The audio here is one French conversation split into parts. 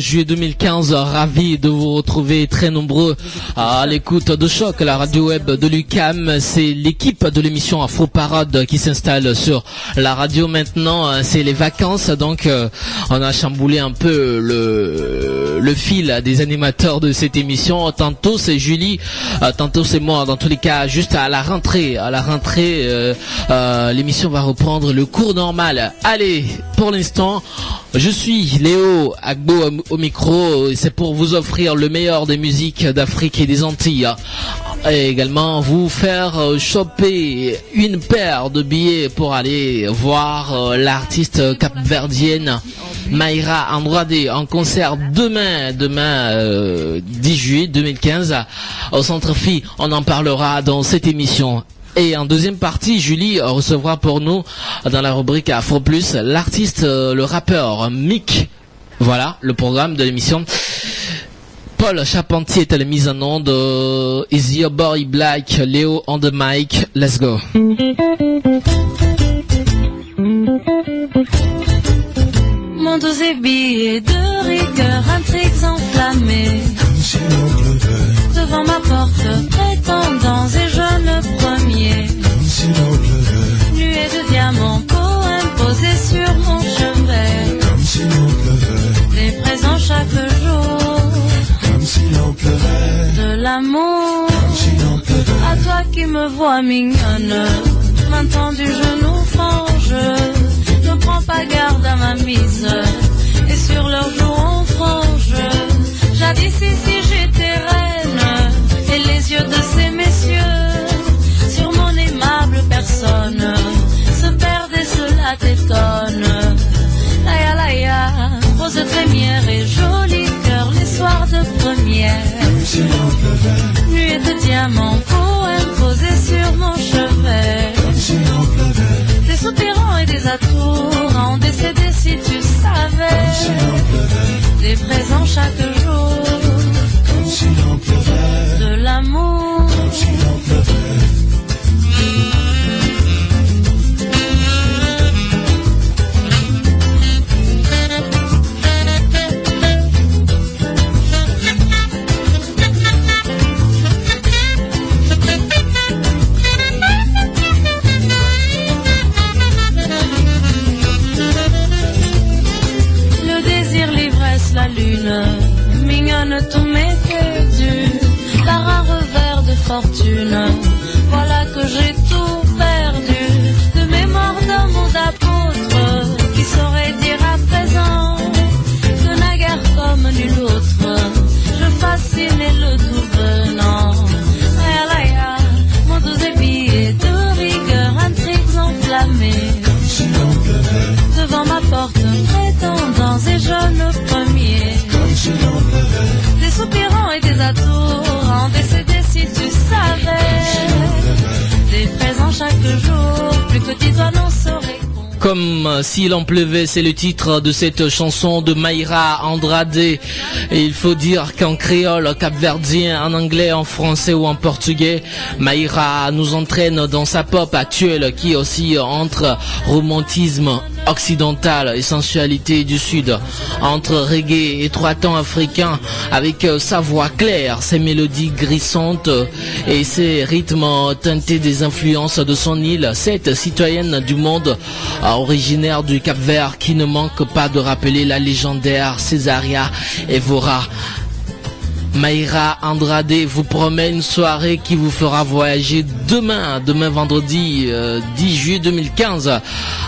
juillet 2015, ravi de vous retrouver très nombreux à l'écoute de Choc, la radio web de l'UCAM. C'est l'équipe de l'émission Afro Parade qui s'installe sur la radio maintenant. C'est les vacances, donc euh, on a chamboulé un peu le, fil des animateurs de cette émission. Tantôt c'est Julie, euh, tantôt c'est moi. Dans tous les cas, juste à la rentrée, à la rentrée, euh, l'émission va reprendre le cours normal. Allez, pour l'instant, je suis Léo Agbo au micro, c'est pour vous offrir le meilleur des musiques d'Afrique et des Antilles. Et également vous faire choper une paire de billets pour aller voir l'artiste capverdienne Mayra Andrade en concert demain, demain 10 juillet 2015 au Centre Phi. On en parlera dans cette émission. Et en deuxième partie, Julie recevra pour nous, dans la rubrique Afro Plus, l'artiste, le rappeur Mick. Voilà, le programme de l'émission. Paul Charpentier est à la mise en onde. Euh, Is Your Boy Black, Léo on the mic. Let's go. Mon dos est billet de rigueur, intrigues enflammées. Devant ma porte, prétendants et jeunes premiers. Nuée de diamants, poèmes posés sur mon chevet. Des présents chaque jour. De l'amour. À toi qui me vois mignonne. Maintenant du genou frange. Ne prends pas garde à ma mise. Et sur leurs joues on frange. Jadis ici j'étais reine. De ces messieurs. Sur mon aimable personne. Se perdent et cela t'étonne. Laïa laïa. Rose trémière et joli cœur. Les soirs de première. Nuée de diamants. Poèmes posés sur mon chevet. Des soupirants et des atours en décédé si tu savais. Des présents chaque jour. S'il en pleuvait, c'est le titre de cette chanson de Mayra Andrade. Il faut dire qu'en créole, capverdien, en anglais, en français ou en portugais, Mayra nous entraîne dans sa pop actuelle qui aussi entre romantisme occidental et sensualité du sud, entre reggae et trois temps africain, avec sa voix claire, ses mélodies grissantes et ses rythmes teintés des influences de son île, cette citoyenne du monde originaire du Cap Vert qui ne manque pas de rappeler la légendaire Césaria Evora. Mayra Andrade vous promet une soirée qui vous fera voyager demain, demain vendredi euh, 10 juillet 2015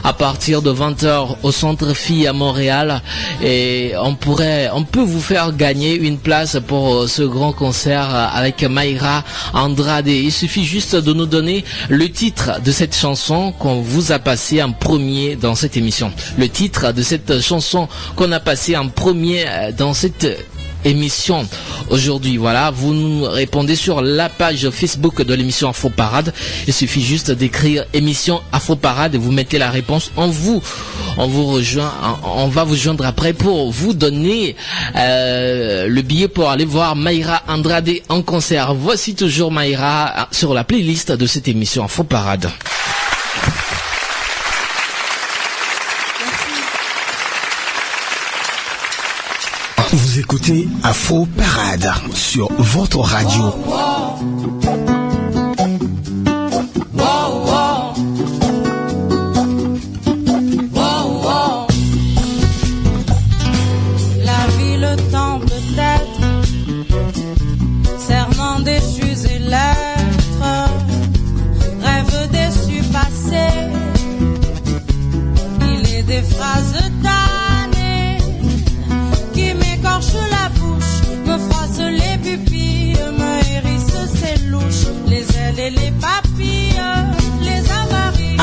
à partir de 20h au Centre Phi à Montréal et on pourrait, on peut vous faire gagner une place pour euh, ce grand concert euh, avec Mayra Andrade. Il suffit juste de nous donner le titre de cette chanson qu'on vous a passé en premier dans cette émission. Le titre de cette chanson qu'on a passé en premier euh, dans cette émission aujourd'hui. Voilà, vous nous répondez sur la page Facebook de l'émission Afro Parade. Il suffit juste d'écrire émission Afro Parade et vous mettez la réponse. On vous, on vous rejoint, on va vous joindre après pour vous donner euh, le billet pour aller voir Mayra Andrade en concert. Voici toujours Mayra sur la playlist de cette émission Afro Parade. Vous écoutez Afro Parade sur votre radio.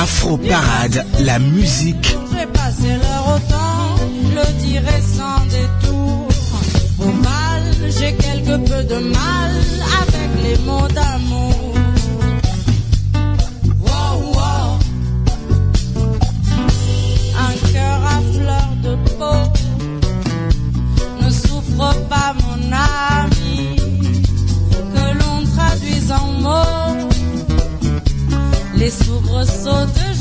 Afro Parade, la musique. J'ai passé leur autant, le dirai sans détour. Au mal, j'ai quelque peu de mal avec les mots d'amour. Wow, wow. Un cœur à fleur de peau. Ne souffre pas, mon ami, les soubresauts de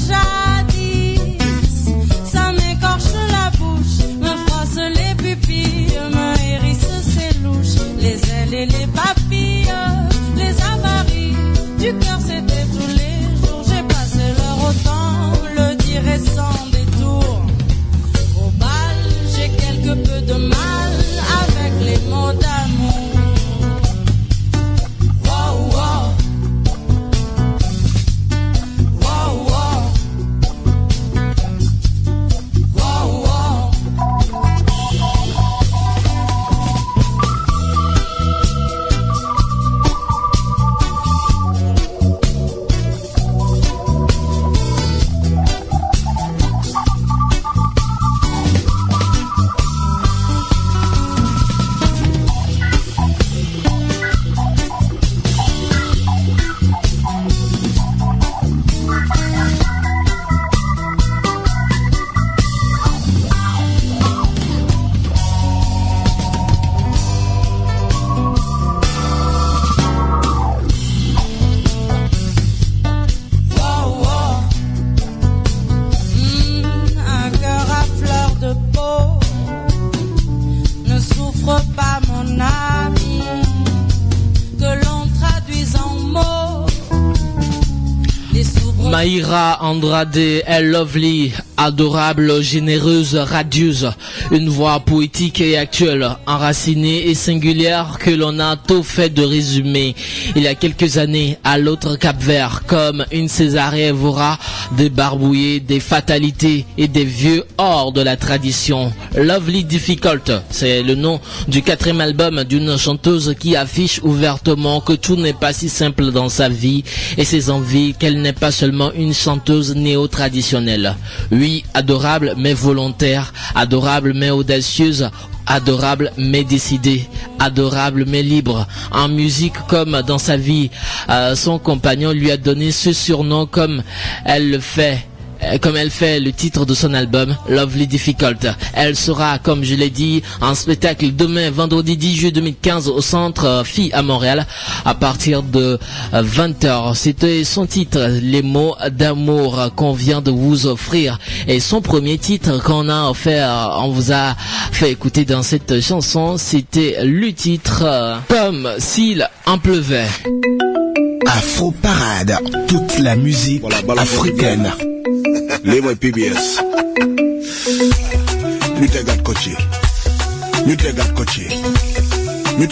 Andrade est lovely, adorable, généreuse, radieuse, une voix poétique et actuelle, enracinée et singulière que l'on a tout fait de résumer. Il y a quelques années, à l'autre Cap Vert, comme une Césarée Evora, des barbouillés, des fatalités et des vieux hors de la tradition. Lovely Difficult, c'est le nom du quatrième album d'une chanteuse qui affiche ouvertement que tout n'est pas si simple dans sa vie et ses envies, qu'elle n'est pas seulement une chanteuse néo-traditionnelle. Oui, adorable mais volontaire, adorable mais audacieuse, adorable mais décidée, adorable mais libre. En musique comme dans sa vie, euh, son compagnon lui a donné ce surnom comme elle le fait comme elle fait le titre de son album Lovely Difficult. Elle sera, comme je l'ai dit, en spectacle demain, vendredi 10 juillet 2015 au centre euh, Phi à Montréal à partir de 20h. C'était son titre, Les mots d'amour qu'on vient de vous offrir. Et son premier titre qu'on a offert, on vous a fait écouter dans cette chanson, c'était le titre euh, Comme s'il en pleuvait. Afro Parade, toute la musique Voilà, africaine. Leeway PBS. ñu tegaat ko ci. ñu tegaat ko ci. ñu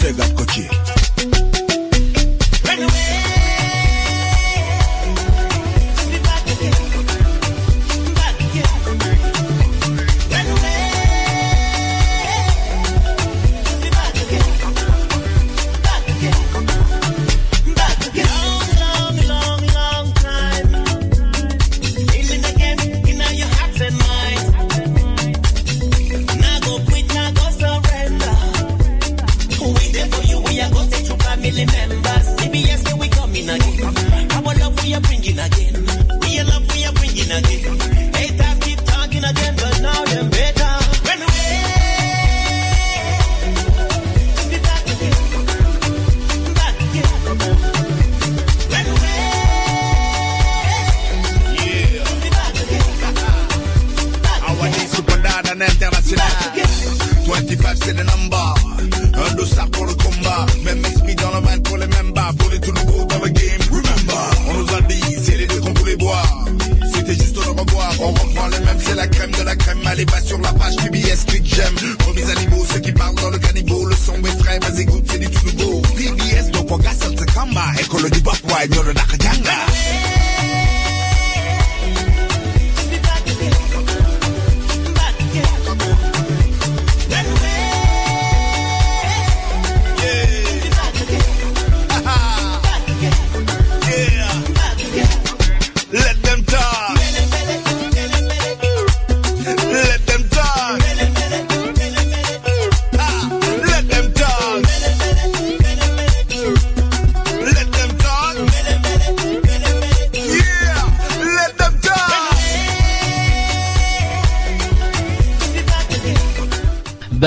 c'est le number. Un dossard pour le combat. Même esprit dans le mal pour les mêmes bas. Pour les tout nouveaux dans le game. Remember. On nous a dit, c'est les deux qu'on voulait boire. C'était juste au revoir. On reprend les mêmes, c'est la crème de la crème. Allez, va sur la page PBS, click j'aime. Remis animaux, ceux qui parlent dans le caniveau. Le son est frais, vas-y, goûte, c'est du tout nouveau. PBS, donc on gasse, c'est kamba. École du bop, ouais, yo, le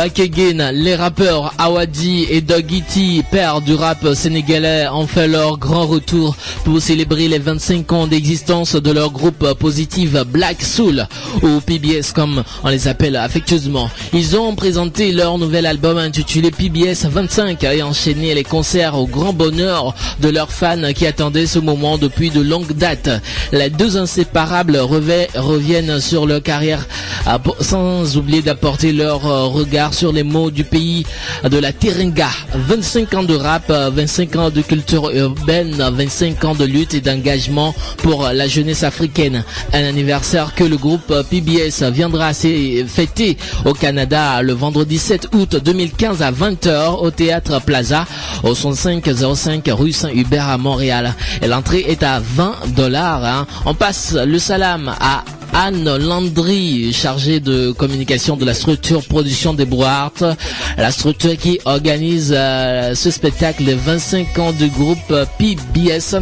Les rappeurs Awadi et Doggy T, père du rap sénégalais, ont fait leur grand retour pour célébrer les 25 ans d'existence de leur groupe positif Black Soul, ou PBS comme on les appelle affectueusement. Ils ont présenté leur nouvel album intitulé PBS 25 et enchaîné les concerts au grand bonheur de leurs fans qui attendaient ce moment depuis de longues dates. Les deux inséparables reviennent sur leur carrière pour- sans oublier d'apporter leur euh, sur les mots du pays de la Terenga. 25 ans de rap, euh, 25 ans de culture urbaine, 25 ans de lutte et d'engagement pour la jeunesse africaine. Un anniversaire que le groupe PBS viendra fêter au Canada le vendredi 7 août 2015 à 20h au Théâtre Plaza au 6505 rue Saint-Hubert à Montréal. L'entrée est à 20 dollars. hein. On passe le salam à Anne Landry, chargée de communication de la structure production des Brouart, la structure qui organise euh, ce spectacle de 25 ans du groupe PBS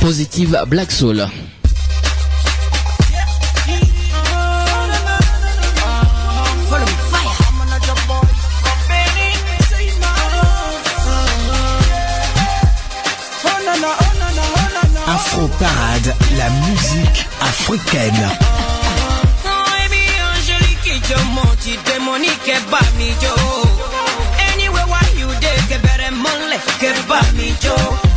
Positive Black Soul. Afro Parade, la musique africaine. so much, the money can buy me, Joe. Anywhere why you there, get better money, can buy me, Joe.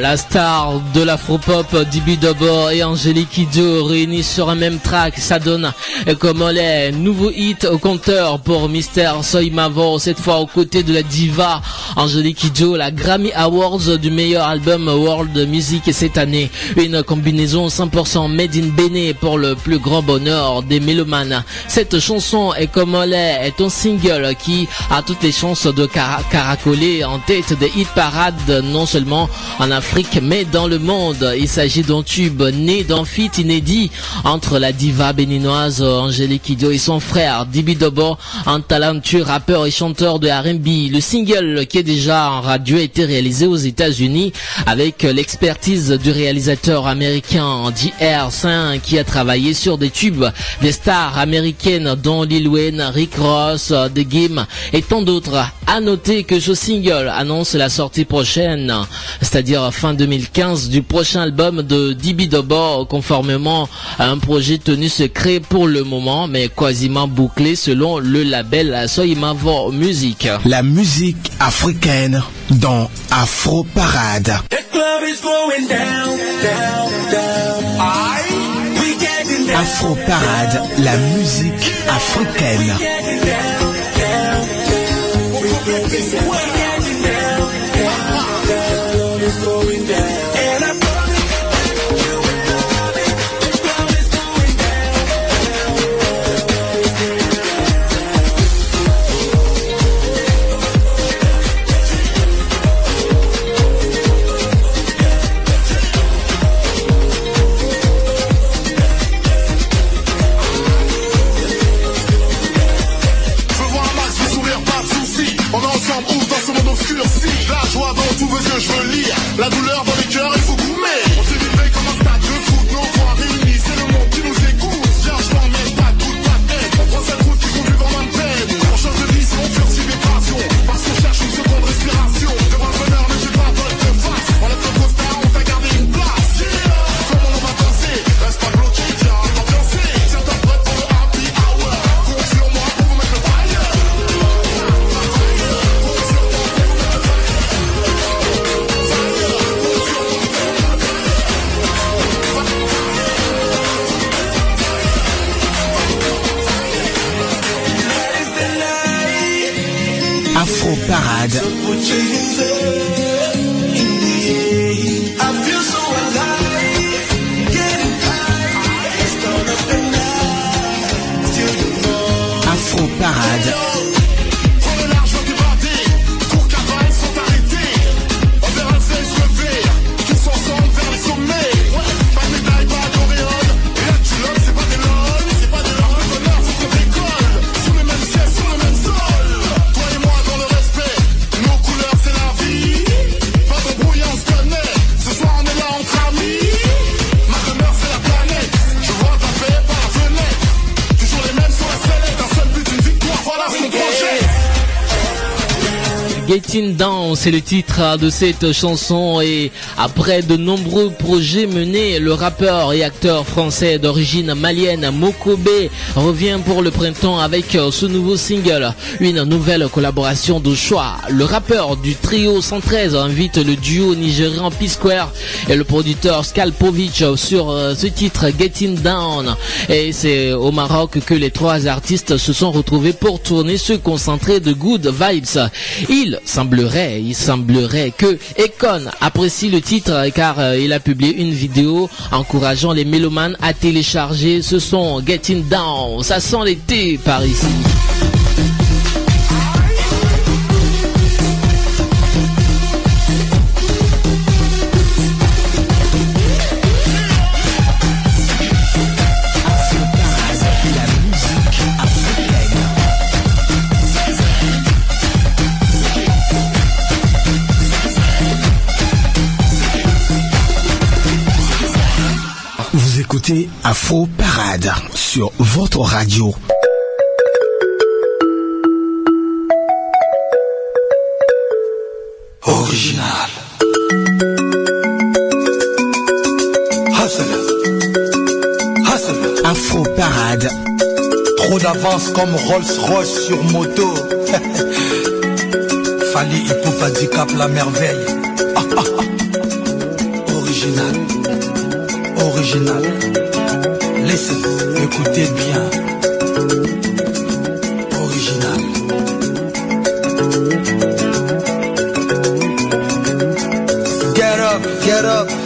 La star de l'afropop, Dibi Dobor et Angélique Kidjo réunis sur un même track, ça donne et comment les nouveaux hits au compteur pour Mister Soy Mavo, cette fois aux côtés de la diva Angélique Kidjo, la Grammy Awards du meilleur album World Music cette année. Une combinaison 100% made in Bénin pour le plus grand bonheur des mélomanes. Cette chanson est comme l'est est un single qui a toutes les chances de cara- caracoler en tête des hit parades non seulement en Afrique Mais dans le monde. Il s'agit d'un tube né d'un feat inédit entre la diva béninoise Angélique Kidjo et son frère Dibi Dobo, un talentueux rappeur et chanteur de R&B. Le single qui est déjà en radio a été réalisé aux États-Unis avec l'expertise du réalisateur américain JR5 qui a travaillé sur des tubes des stars américaines dont Lil Wayne, Rick Ross, The Game et tant d'autres. À noter que ce single annonce la sortie prochaine, c'est-à-dire fin 2015 du prochain album de Dibi Dobo conformément à un projet tenu secret pour le moment mais quasiment bouclé selon le label Soimavo Music. La musique africaine dans Afro Parade. Afro Parade, la musique africaine. Je c'est le titre de cette chanson et après de nombreux projets menés, le rappeur et acteur français d'origine malienne Mokobe revient pour le printemps avec ce nouveau single, une nouvelle collaboration de choix. Le rappeur du trio 113 invite le duo nigérian P-Square et le producteur Skalpovic sur euh, ce titre Getting Down et c'est au Maroc que les trois artistes se sont retrouvés pour tourner ce concentré de good vibes. Il semblerait, il semblerait que Econ apprécie le titre car euh, il a publié une vidéo encourageant les mélomanes à télécharger ce son Getting Down. Ça sent l'été par ici. Écoutez Afro Parade sur votre radio. Original. Hustle. Hustle. Afro Parade, Trop d'avance comme Rolls Royce sur moto. Fali Hip handicap la merveille. Ah, ah, ah. Original. Original. Listen, écoutez bien. Original. Get up, get up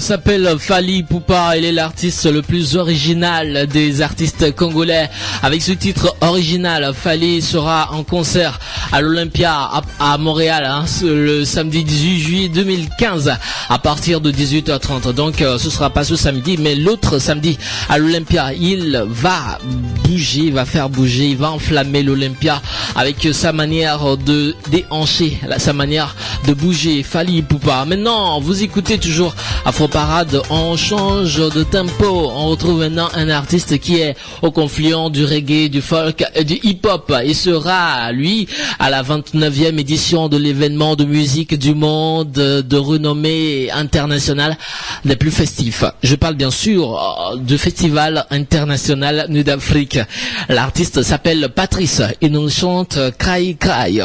S'appelle Fali Poupa, il est l'artiste le plus original des artistes congolais. Avec ce titre original, Fali sera en concert à l'Olympia à, Montréal hein, le samedi 18 juillet 2015 à partir de 18h30. Donc euh, ce sera pas ce samedi, mais l'autre samedi à l'Olympia. Il va bouger, va faire bouger, il va enflammer l'Olympia avec sa manière de déhancher, sa manière de bouger. Fali Poupa. Maintenant, vous écoutez toujours Afro Parade, on change de tempo. On retrouve maintenant un artiste qui est au confluent du reggae, du folk et du hip-hop. Il sera, lui, à la 29e édition de l'événement de musique du monde de renommée internationale des plus festifs. Je parle bien sûr euh, du festival international Nuit d'Afrique. L'artiste s'appelle Patrice et nous chante Cry Cry.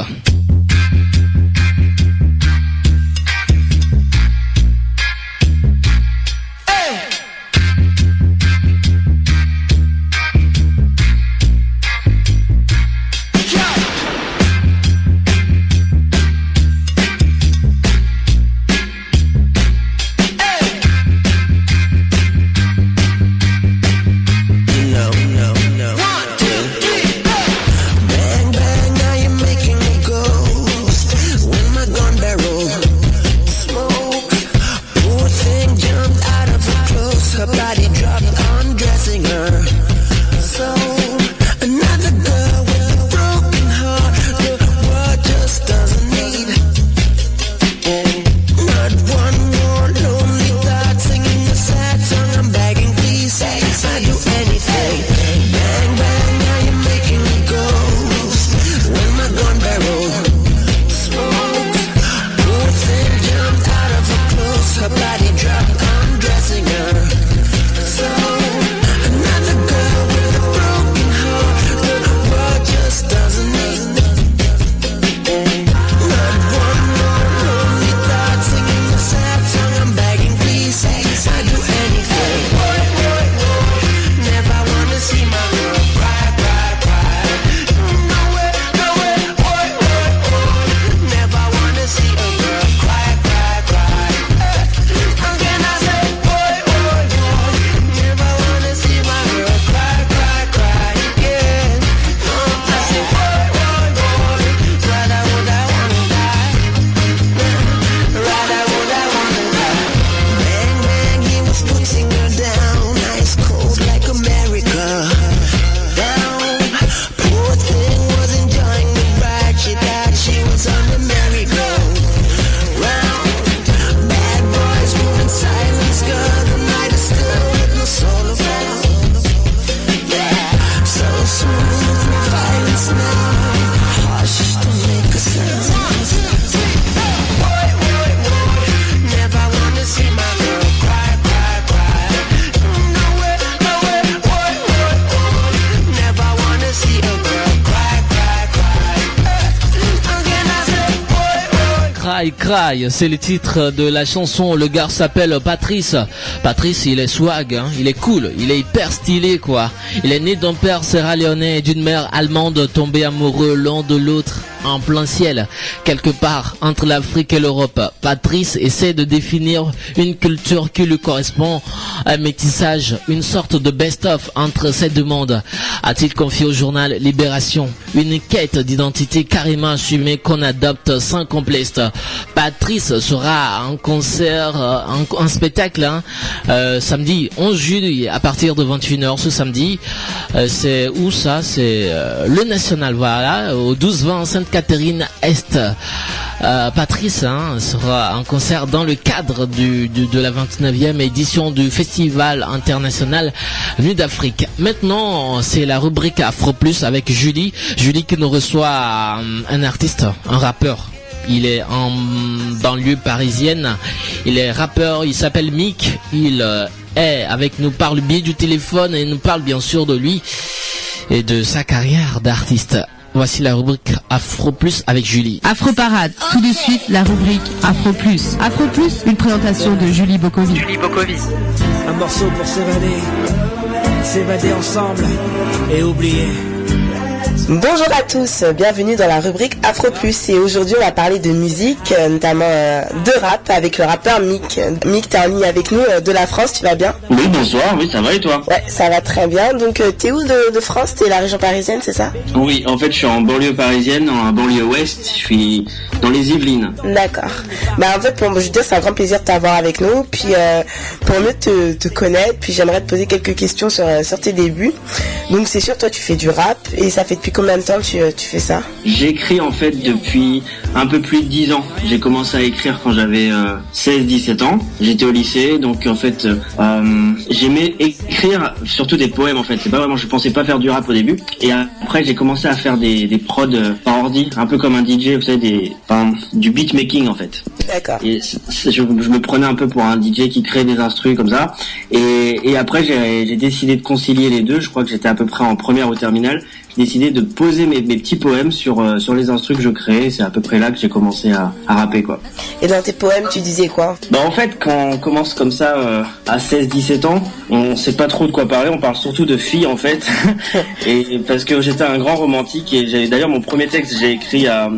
C'est le titre de la chanson. Le gars s'appelle Patrice. Patrice, il est swag, hein. il est cool, il est hyper stylé quoi. Il est né d'un père sierra-léonais et d'une mère allemande tombé amoureux l'un de l'autre en plein ciel, quelque part entre l'Afrique et l'Europe. Patrice essaie de définir une culture qui lui correspond, un métissage, une sorte de best-of entre ces deux mondes. A-t-il confié au journal Libération une quête d'identité carrément assumée qu'on adopte sans complexe. Patrice sera en concert, en, euh, spectacle, hein, euh, samedi 11 juillet à partir de 21h ce samedi. Euh, c'est où ça? C'est le National, voilà, au 12-20 Sainte-Catherine Est. Patrice hein, sera en concert dans le cadre de la 29e édition du Festival international Nuit d'Afrique. Maintenant, c'est la rubrique Afro Plus avec Julie. Julie qui nous reçoit un artiste, un rappeur il est en banlieue parisienne. Il est rappeur, il s'appelle Mick. Il euh, est avec nous par le biais du téléphone et nous parle bien sûr de lui et de sa carrière d'artiste. Voici la rubrique Afro Plus avec Julie. Afro Parade, tout de suite la rubrique Afro Plus. Afro Plus, une présentation de Julie Bokovic. Julie Bokovic. Un morceau pour s'évader, s'évader ensemble et oublier Bonjour à tous, bienvenue dans la rubrique Afro Plus et aujourd'hui on va parler de musique, euh, notamment euh, de rap avec le rappeur Mick. Mick, t'es en ligne avec nous euh, de la France, tu vas bien? Oui, bonsoir, oui, ça va et toi? Ouais, ça va très bien. Donc t'es où de, de France? T'es la région parisienne, c'est ça? Oui, en fait, je suis en banlieue parisienne, en banlieue ouest, je suis dans les Yvelines. D'accord. Bah en fait, pour je veux dire, c'est un grand plaisir de t'avoir avec nous. Puis euh, pour mieux te, te connaître, puis j'aimerais te poser quelques questions sur, sur tes débuts. Donc c'est sûr, toi tu fais du rap et ça fait depuis combien de temps tu, tu fais ça J'écris en fait depuis un peu plus de 10 ans. J'ai commencé à écrire quand j'avais 16-17 ans. J'étais au lycée, donc en fait, euh, j'aimais écrire surtout des poèmes en fait. C'est pas vraiment, je pensais pas faire du rap au début. Et après, j'ai commencé à faire des, des prods euh, par ordi, un peu comme un DJ, vous savez, des, enfin, du beatmaking en fait. D'accord. Et je, je me prenais un peu pour un DJ qui crée des instrus comme ça. Et, et après, j'ai j'ai décidé de concilier les deux. Je crois que j'étais à peu près en première ou terminale. Décidé de poser mes, mes petits poèmes sur euh, sur les instrus que je créais. C'est à peu près là que j'ai commencé à, à rapper quoi. Et dans tes poèmes, tu disais quoi? Bah en fait, quand on commence comme ça euh, à 16-17 ans, on sait pas trop de quoi parler. On parle surtout de filles en fait. et parce que j'étais un grand romantique et j'ai d'ailleurs mon premier texte j'ai écrit à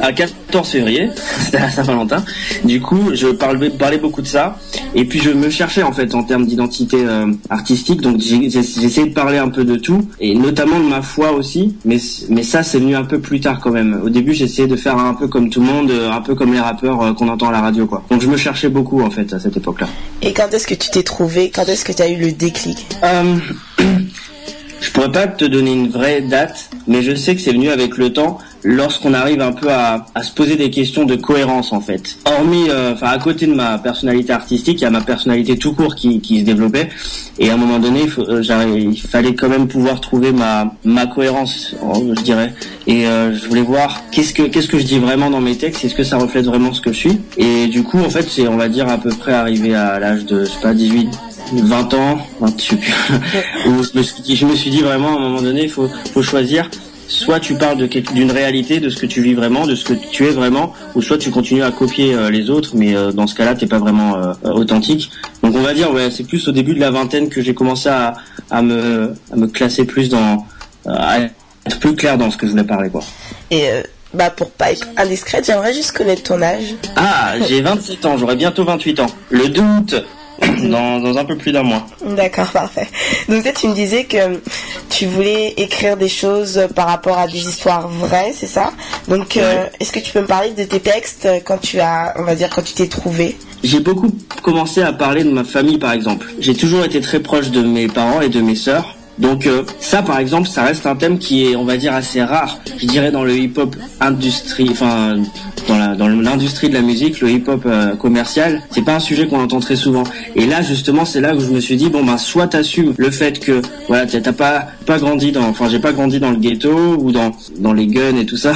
à 14 février, c'était à Saint-Valentin. Du coup, je parlais, parlais beaucoup de ça. Et puis je me cherchais en fait en termes d'identité euh, artistique. Donc essayé de parler un peu de tout et notamment de ma foi aussi. Mais mais ça c'est venu un peu plus tard quand même. Au début, j'essayais de faire un peu comme tout le monde, euh, un peu comme les rappeurs euh, qu'on entend à la radio quoi. Donc je me cherchais beaucoup en fait à cette époque-là. Et quand est-ce que tu t'es trouvé Quand est-ce que tu as eu le déclic? Euh, je pourrais pas te donner une vraie date, mais je sais que c'est venu avec le temps, lorsqu'on arrive un peu à, à se poser des questions de cohérence en fait. Hormis, euh, enfin à côté de ma personnalité artistique, il y a ma personnalité tout court qui, qui se développait, et à un moment donné, il, euh, il fallait quand même pouvoir trouver ma ma cohérence, je dirais. Et euh, je voulais voir qu'est-ce que qu'est-ce que je dis vraiment dans mes textes, est-ce que ça reflète vraiment ce que je suis. Et du coup, en fait, c'est on va dire à peu près arrivé à l'âge de je sais pas 18 20 ans, 20, je sais plus, où je me suis dit, je me suis dit vraiment à un moment donné, il faut, faut choisir. Soit tu parles d'une réalité, de ce que tu vis vraiment, de ce que tu es vraiment, ou soit tu continues à copier euh, les autres, mais euh, dans ce cas-là, t'es pas vraiment euh, authentique. Donc on va dire, ouais, c'est plus au début de la vingtaine que j'ai commencé à, à me, à me classer plus dans, à être plus clair dans ce que je voulais parler, quoi. Et euh, bah pour pas être indiscrète, j'aimerais juste connaître ton âge. Ah, j'ai 27 ans, j'aurai bientôt 28 ans. Le 2 août, dans, dans un peu plus d'un mois. D'accord, parfait. Donc tu me disais que tu voulais écrire des choses par rapport à des histoires vraies, c'est ça? Donc euh, est-ce que tu peux me parler de tes textes quand tu as, on va dire, quand tu t'es trouvé? J'ai beaucoup commencé à parler de ma famille par exemple. J'ai toujours été très proche de mes parents et de mes sœurs. Donc euh, ça par exemple, ça reste un thème qui est on va dire assez rare. Je dirais dans le hip-hop industrie enfin dans l'industrie de la musique, le hip-hop euh, commercial, c'est pas un sujet qu'on entend très souvent. Et là justement, c'est là où je me suis dit bon ben soit t'assumes le fait que voilà, t'as pas pas grandi dans enfin j'ai pas grandi dans le ghetto ou dans dans les guns et tout ça,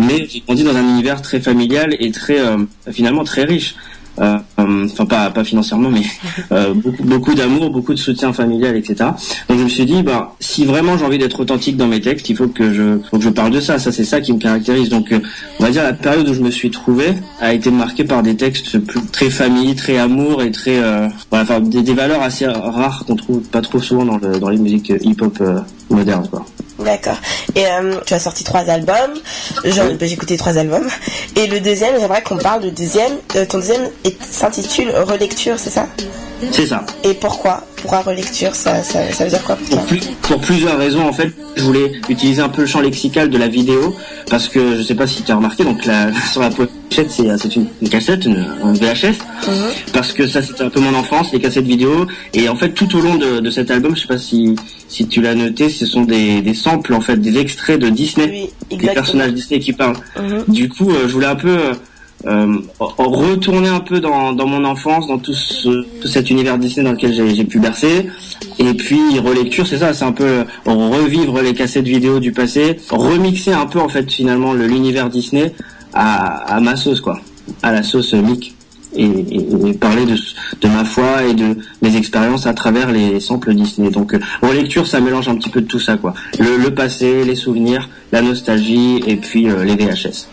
mais j'ai grandi dans un univers très familial et très euh, finalement très riche. Euh, euh, enfin pas pas financièrement mais euh, beaucoup beaucoup d'amour beaucoup de soutien familial etc donc je me suis dit bah si vraiment j'ai envie d'être authentique dans mes textes il faut que je faut que je parle de ça. Ça c'est ça qui me caractérise. Donc euh, on va dire la période où je me suis trouvé a été marquée par des textes plus, très famille très amour et très euh, voilà enfin des, des valeurs assez rares qu'on trouve pas trop souvent dans le, dans les musiques hip hop modernes quoi D'accord. Et euh, tu as sorti trois albums. Genre, j'ai écouté trois albums. Et le deuxième, j'aimerais qu'on parle du deuxième. Euh, ton deuxième s'intitule Relecture, c'est ça? C'est ça. Et pourquoi? Pourquoi relecture ça, ça, ça veut dire quoi pour pour, plus- pour plusieurs raisons en fait je voulais utiliser un peu le champ lexical de la vidéo parce que je sais pas si tu as remarqué donc la, sur la pochette c'est c'est une, une cassette une, un VHS parce que ça c'était un peu mon enfance les cassettes vidéo. Et en fait tout au long de, de cet album je sais pas si si tu l'as noté ce sont des, des samples en fait des extraits de Disney. Des personnages Disney qui parlent. Mhm. du coup euh, je voulais un peu euh, euh, retourner un peu dans, dans mon enfance, dans tout, ce, tout cet univers Disney dans lequel j'ai pu bercer. Et puis relecture, c'est ça, c'est un peu euh, revivre les cassettes vidéo du passé, remixer un peu en fait finalement le- l'univers Disney à, à ma sauce quoi, à la sauce euh, Mick. Et, et, parler de, de ma foi et de mes expériences à travers les samples Disney. Donc euh, relecture, ça mélange un petit peu de tout ça, quoi. Le, le passé, les souvenirs, la nostalgie et puis euh, les VHS.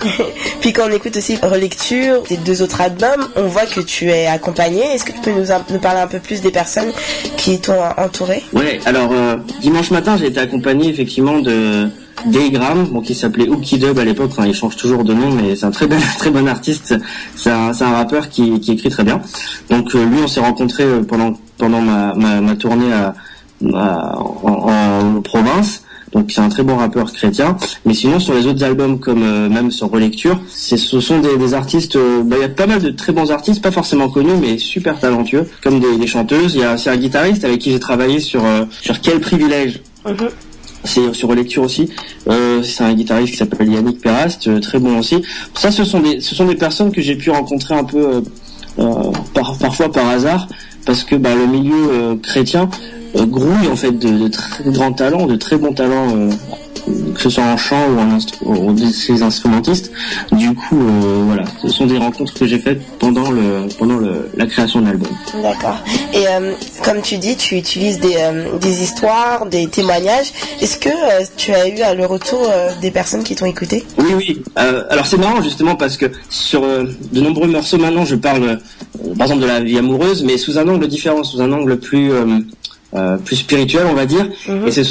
puis quand on écoute aussi relecture des deux autres albums, on voit que tu es accompagné. Est-ce que tu peux nous, nous, parler un peu plus des personnes qui t'ont entouré? Ouais, alors euh, dimanche matin, j'ai été accompagné effectivement de Daygram, bon, qui s'appelait Ookie Dub à l'époque, enfin il change toujours de nom, mais c'est un très très bon artiste, c'est un, un, rappeur qui, qui, écrit très bien. Donc euh, lui on s'est rencontré euh, pendant pendant ma, ma, ma tournée à, en, en, province. Donc c'est un très bon rappeur chrétien. Mais sinon sur les autres albums comme euh, même sur Relecture, ce sont des, des artistes. Euh, bah, il y a pas mal de très bons artistes, pas forcément connus, mais super talentueux, comme des, des chanteuses. Il y a c'est un guitariste avec qui j'ai travaillé sur euh, sur quel privilège. Mm-hmm c'est sur lecture aussi. Euh, c'est un guitariste qui s'appelle Yannick Perast, euh, très bon aussi. Ça, ce sont des, ce sont des personnes que j'ai pu rencontrer un peu euh, euh par, parfois par hasard, parce que bah, le milieu chrétien grouille en fait de, de, très grands talents, de très bons talents que ce soit en chant ou en instru ou ces instrumentistes. Du coup, euh, voilà, ce sont des rencontres que j'ai faites pendant le pendant le, la création de l'album. D'accord. Et euh, comme tu dis, tu utilises des, euh, des histoires, des témoignages. Est-ce que tu as eu le retour des personnes qui t'ont écouté? Oui, oui. alors c'est marrant justement parce que sur de nombreux morceaux maintenant, je parle par exemple de la vie amoureuse, mais sous un angle différent, sous un angle plus plus spirituel, on va dire. Mhm. Et c'est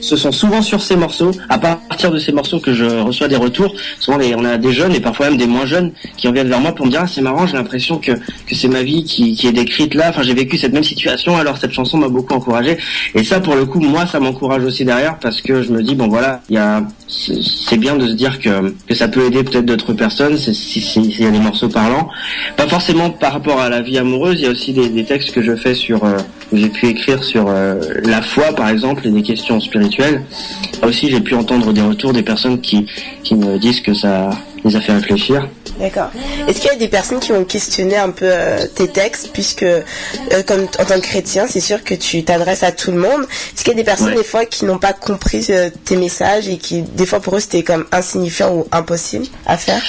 ce sont souvent sur ces morceaux, à partir de ces morceaux que je reçois des retours. Souvent, on a des jeunes et parfois même des moins jeunes qui reviennent vers moi pour me dire ah, c'est marrant, j'ai l'impression que, que c'est ma vie qui, est décrite là. Enfin, j'ai vécu cette même situation, alors cette chanson m'a beaucoup encouragé. Et ça, pour le coup, moi, ça m'encourage aussi derrière parce que je me dis bon voilà, il y a c'est bien de se dire que, que ça peut aider peut-être d'autres personnes s'il si, y a des morceaux parlants. Pas forcément par rapport à la vie amoureuse, il y a aussi des, textes que je fais sur, euh, j'ai pu écrire sur euh, la foi par exemple et des questions spirituel. aussi, j'ai pu entendre des retours des personnes qui, qui me disent que ça les a fait réfléchir. D'accord. Est-ce qu'il y a des personnes qui ont questionné un peu euh, tes textes, puisque euh, comme en tant que chrétien, c'est sûr que tu t'adresses à tout le monde. Est-ce qu'il y a des personnes des fois qui n'ont pas compris euh, tes messages et qui des fois pour eux c'était comme insignifiant ou impossible à faire?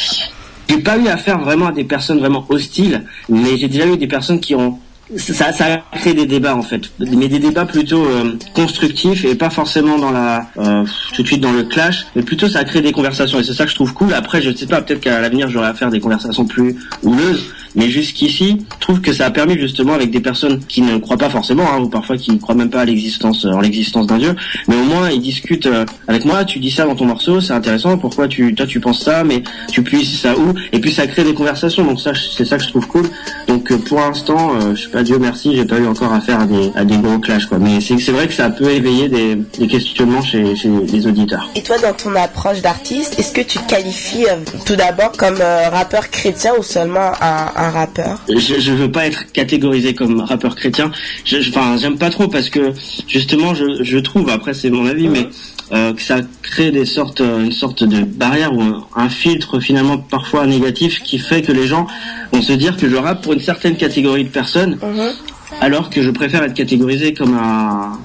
J'ai pas eu affaire vraiment à des personnes vraiment hostiles, mais j'ai déjà eu des personnes qui ont ça, ça a créé des débats en fait, mais des débats plutôt euh, constructifs et pas forcément dans la euh, tout de suite dans le clash, mais plutôt ça a créé des conversations. Et c'est ça que je trouve cool. Après, je sais pas, peut-être qu'à l'avenir j'aurai à faire des conversations plus houleuses, mais jusqu'ici, je trouve que ça a permis justement avec des personnes qui ne croient pas forcément, hein, ou parfois qui ne croient même pas à l'existence, en l'existence d'un dieu, mais au moins ils discutent euh, avec moi. Tu dis ça dans ton morceau, c'est intéressant. Pourquoi tu, toi tu penses ça, mais tu puisses ça où Et puis ça crée des conversations. Donc ça, c'est ça que je trouve cool. Donc euh, pour l'instant, euh, je sais pas Dieu merci, j'ai pas eu encore affaire à des, à des gros clashs quoi. Mais c'est vrai que ça peut éveiller des, des questionnements chez, chez les auditeurs. Et toi, dans ton approche d'artiste, est-ce que tu te qualifies tout d'abord comme rappeur chrétien ou seulement un rappeur je, je veux pas être catégorisé comme rappeur chrétien. Je, enfin, j'aime pas trop parce que justement, je, je trouve, après c'est mon avis, mais euh, que ça crée des sortes, euh, une sorte de barrière ou un, filtre finalement parfois négatif qui fait que les gens vont se dire que je rappe pour une certaine catégorie de personnes, mhm. alors que je préfère être catégorisé comme un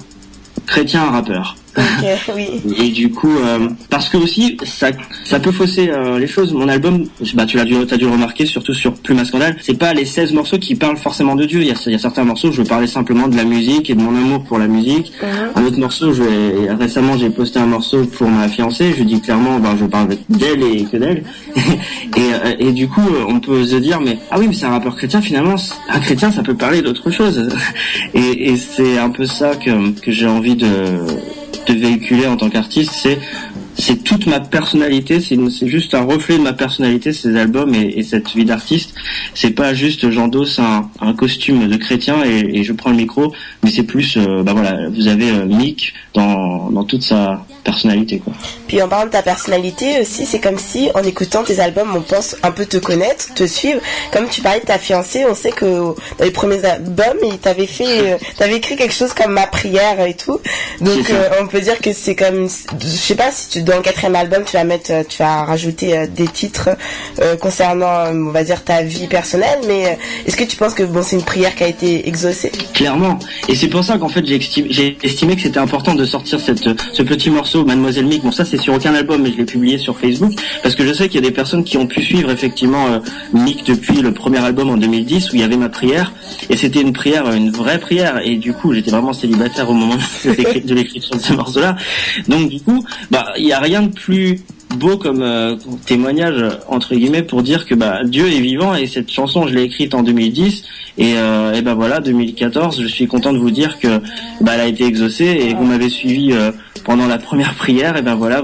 chrétien rappeur. oui. Et du coup, euh, parce que aussi, ça, ça peut fausser euh, les choses. Mon album, bah, tu l'as dû, as dû remarquer, surtout sur Plume Scandale, c'est pas les 16 morceaux qui parlent forcément de Dieu. Il y a, il y a certains morceaux, je veux parler simplement de la musique et de mon amour pour la musique. Uh-huh. Un autre morceau, je récemment, j'ai posté un morceau pour ma fiancée. Je dis clairement, bah, je parle d'elle et que d'elle. et, euh, et du coup, on peut se dire, mais ah oui, mais c'est un rappeur chrétien. Finalement, un chrétien, ça peut parler d'autre chose. et, et c'est un peu ça que, que j'ai envie de de véhiculer en tant qu'artiste, c'est c'est toute ma personnalité, c'est juste un reflet de ma personnalité, ces albums et, cette vie d'artiste. C'est pas juste j'endosse un, un costume de chrétien et, je prends le micro, mais c'est plus, euh, bah voilà, vous avez euh, Mick dans, dans toute sa personnalité. Quoi. Puis en parlant de ta personnalité aussi, c'est comme si en écoutant tes albums, on pense un peu te connaître, te suivre. Comme tu parlais de ta fiancée, on sait que dans les premiers albums, il t'avait fait, euh, t'avais écrit quelque chose comme ma prière et tout. Donc on peut dire que c'est comme, je sais pas si tu dans le quatrième album, tu vas mettre, euh, tu vas rajouter euh, des titres euh, concernant, on va dire, ta vie personnelle. Mais est-ce que tu penses que bon, c'est une prière qui a été exaucée? Clairement. Et c'est pour ça qu'en fait, j'ai estimé, j'ai estimé que c'était important de sortir cette, ce petit morceau, Mademoiselle Mick. Bon, ça, c'est sur aucun album, mais je l'ai publié sur Facebook parce que je sais qu'il y a des personnes qui ont pu suivre effectivement euh, Mick depuis le premier album en 2010 où il y avait ma prière et c'était une prière, une vraie prière. Et du coup, j'étais vraiment célibataire au moment de l'écri- de l'écriture de ce morceau-là. Donc du coup, bah, il y a rien de plus beau comme euh, témoignage entre guillemets pour dire que bah Dieu est vivant et cette chanson je l'ai écrite en 2010 et, euh, ben voilà 2014 je suis content de vous dire que bah elle a été exaucée et vous m'avez suivi euh, pendant la première prière et ben voilà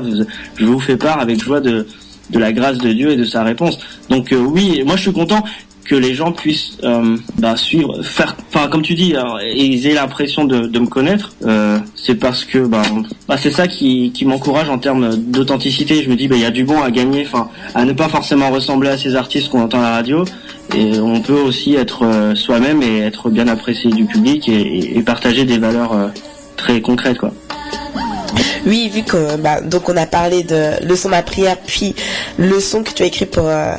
je vous fais part avec joie de de la grâce de Dieu et de sa réponse donc euh, oui moi je suis content que les gens puissent euh, bah, suivre, faire, enfin comme tu dis, alors, ils aient l'impression de, me connaître. euh, c'est parce que bah, bah, c'est ça qui, m'encourage en termes d'authenticité. Je me dis bah il y a du bon à gagner, enfin à ne pas forcément ressembler à ces artistes qu'on entend à la radio. Et on peut aussi être soi-même et être bien apprécié du public et, et- partager des valeurs très concrètes quoi. Oui, vu que bah, donc on a parlé de le son ma prière, puis le son que tu as écrit pour euh,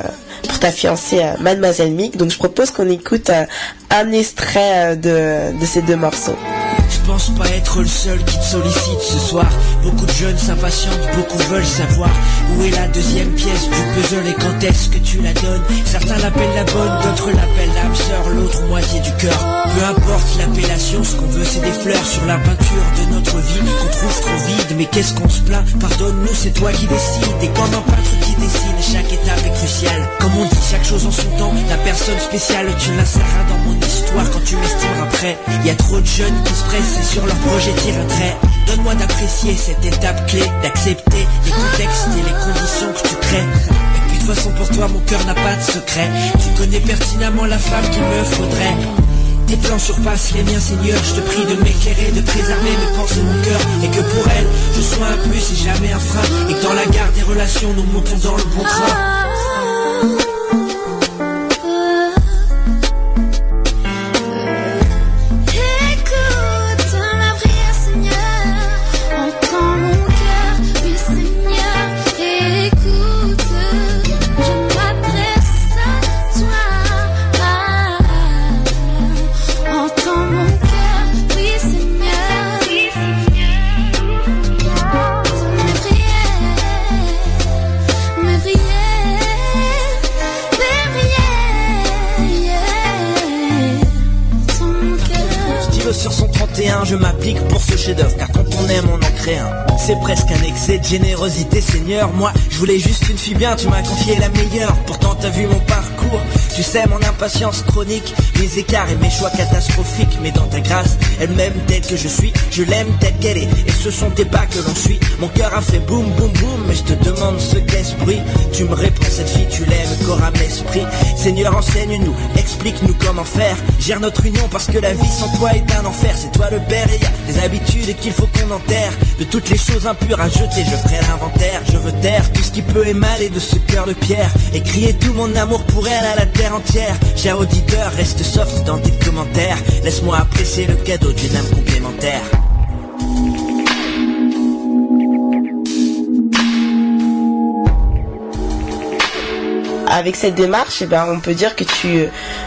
pour ta fiancée euh, Mademoiselle Mick. Donc je propose qu'on écoute euh, un extrait de de ces deux morceaux. Je pense pas être le seul qui te sollicite ce soir. Beaucoup de jeunes s'impatientent, beaucoup veulent savoir où est la deuxième pièce du puzzle et quand est-ce que tu la donnes. Certains l'appellent la bonne, d'autres l'appellent l'âme sœur, l'autre moitié du cœur. Peu importe l'appellation, ce qu'on veut c'est des fleurs sur la peinture de notre vie qu'on trouve trop vide. Mais qu'est-ce qu'on se plaint? Pardonne-nous, c'est toi qui décides. Et comme un peintre qui dessine, chaque étape est cruciale. Comme on dit, chaque chose en son temps. La personne spéciale, tu l'inséreras dans mon histoire quand tu m'estimeras prêt. Y a trop de jeunes qui se pressent et sur leur projet tirent un trait. Donne-moi d'apprécier cette étape clé, d'accepter les contextes et les conditions que tu crées. Et puis de toute façon pour toi mon cœur n'a pas de secret. Tu connais pertinemment la femme qu'il me faudrait. Tes plans surpassent les miens Seigneur Je te prie de m'éclairer, de préserver mes pensées, mon cœur Et que pour elle, je sois un plus et jamais un frein Et que dans la gare des relations, nous montons dans le bon train de générosité, Seigneur. Moi, je voulais juste une fille bien, tu m'as confié la meilleure. Pourtant, t'as vu mon parcours. Tu sais, mon impatience chronique, mes écarts et mes choix catastrophiques. Mais dans ta grâce, elle m'aime telle que je suis. Je l'aime telle qu'elle est. Et ce sont tes pas que l'on suit. Mon cœur a fait boum, boum, boum. Mais je te demande ce qu'est ce bruit. Tu me réponds, cette fille, tu l'aimes, corps, âme, esprit. Seigneur, enseigne-nous, explique-nous comment faire. Gère notre union parce que la vie sans toi est un enfer. C'est toi le père et y a des habitudes qu'il faut qu'on enterre. De toutes les choses impures à jeter, je ferai l'inventaire. Je veux taire tout ce qui peut émaler de ce cœur de pierre. Et crier tout mon amour pour elle à la terre entière. Cher auditeur, reste soft dans tes commentaires. Laisse-moi apprécier le cadeau d'une âme complémentaire. Avec cette démarche, eh ben, on peut dire que tu,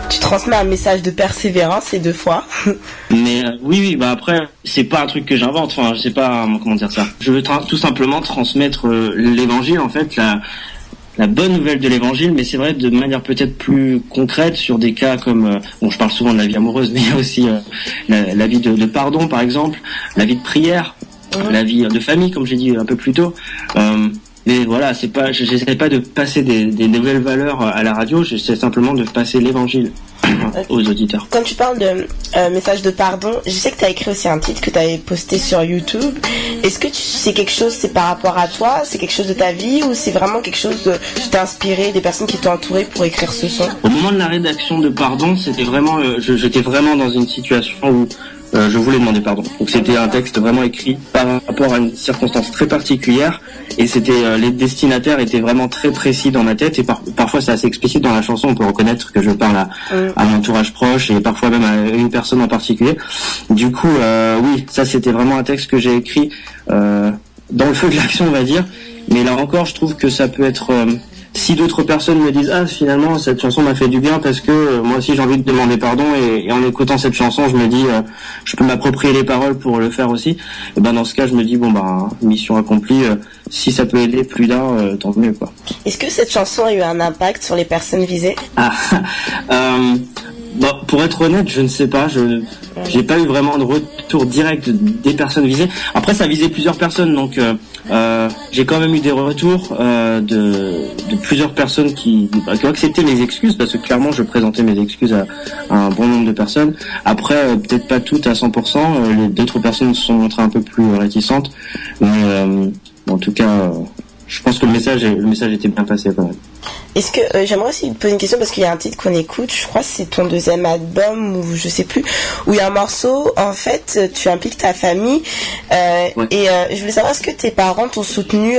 tu transmets un message de persévérance ces deux fois. Mais euh, oui, oui, bah après, c'est pas un truc que j'invente. Enfin, je sais pas comment dire ça. Je veux tra- tout simplement transmettre euh, l'évangile, en fait, la, la bonne nouvelle de l'évangile, mais c'est vrai de manière peut-être plus concrète sur des cas comme, euh, bon, je parle souvent de la vie amoureuse, mais il y a aussi euh, la, la vie de, de pardon, par exemple, la vie de prière, la vie de famille, comme j'ai dit un peu plus tôt. Euh, mais voilà, c'est pas, je- j'essaie pas de passer des, des nouvelles valeurs à la radio, j'essaie simplement de passer l'évangile aux auditeurs. Quand tu parles de euh, message de pardon, je sais que tu as écrit aussi un titre que tu avais posté sur YouTube. Est-ce que c'est quelque chose, c'est par rapport à toi, c'est quelque chose de ta vie ou c'est vraiment quelque chose de, tu t'es inspiré des personnes qui t'ont entouré pour écrire ce son? Au moment de la rédaction de Pardon, c'était vraiment, euh, j'étais vraiment dans une situation où euh, je voulais demander pardon. Donc c'était un texte vraiment écrit par rapport à une circonstance très particulière et c'était euh, les destinataires étaient vraiment très précis dans ma tête et par- parfois c'est assez explicite dans la chanson. On peut reconnaître que je parle à, à mon entourage proche et parfois même à une personne en particulier. Du coup, euh, oui, ça c'était vraiment un texte que j'ai écrit. euh, dans le feu de l'action, on va dire. Mais là encore, je trouve que ça peut être euh, si d'autres personnes me disent ah finalement cette chanson m'a fait du bien parce que euh, moi aussi j'ai envie de demander pardon et, et en écoutant cette chanson je me dis euh, je peux m'approprier les paroles pour le faire aussi. Et ben dans ce cas je me dis bon bah mission accomplie euh, si ça peut aider plus d'un tant mieux quoi. Est-ce que cette chanson a eu un impact sur les personnes visées? Ah bon, pour être honnête je ne sais pas je j'ai pas eu vraiment de retour direct des personnes visées après ça visait plusieurs personnes donc euh, euh, j'ai quand même eu des retours euh, de, plusieurs personnes qui, bah, qui ont accepté mes excuses parce que clairement je présentais mes excuses à, un bon nombre de personnes. Après peut-être pas toutes à 100%, euh, les d'autres personnes se sont montrées un peu plus réticentes, mais en tout cas je pense que le message le message était bien passé quand même. Est-ce que euh, j'aimerais aussi te poser une question parce qu'il y a un titre qu'on écoute, je crois que c'est ton deuxième album ou je sais plus, où il y a un morceau, en fait, tu impliques ta famille euh, et euh, je voulais savoir est-ce que tes parents t'ont soutenu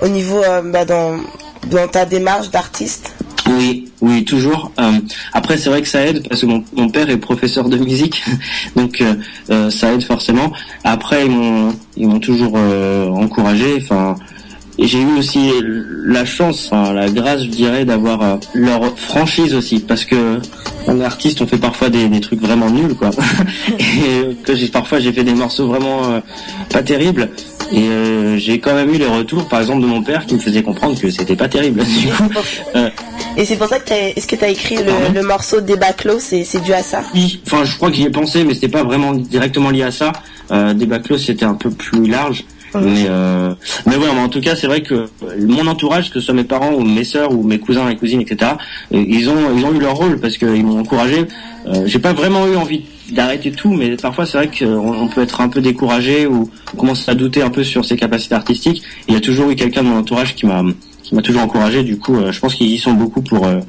au niveau bah, dans dans ta démarche d'artiste. Oui, oui, toujours. Euh, après, c'est vrai que ça aide parce que mon, mon père est professeur de musique, donc euh, ça aide forcément. Après, ils m'ont, ils m'ont toujours euh, encouragé. Enfin, et j'ai eu aussi la chance, enfin, la grâce, je dirais, d'avoir euh, leur franchise aussi, parce que on est artiste, on fait parfois des, des trucs vraiment nuls, quoi. et que j'ai parfois j'ai fait des morceaux vraiment euh, pas terribles. Et euh, j'ai quand même eu les retours, par exemple, de mon père qui me faisait comprendre que c'était pas terrible. Du coup, euh, Et c'est pour ça que t'as, est-ce que tu as écrit le, le morceau Débat clos, c'est, dû à ça? Oui, enfin je crois que j'y ai pensé, mais c'était pas vraiment directement lié à ça. Euh, Débat clos c'était un peu plus large. Mais euh, mais ouais, en tout cas, c'est vrai que mon entourage, que ce soit mes parents ou mes sœurs ou mes cousins et cousines, etc., euh, ils ont ils ont eu leur rôle parce qu'ils m'ont encouragé. Euh, J'ai pas vraiment eu envie d'arrêter tout, mais parfois c'est vrai qu'on on peut être un peu découragé ou on commence à douter un peu sur ses capacités artistiques. Il y a toujours eu quelqu'un de mon entourage qui m'a qui m'a toujours encouragé. Du coup, euh, je pense qu'ils y sont beaucoup pour euh,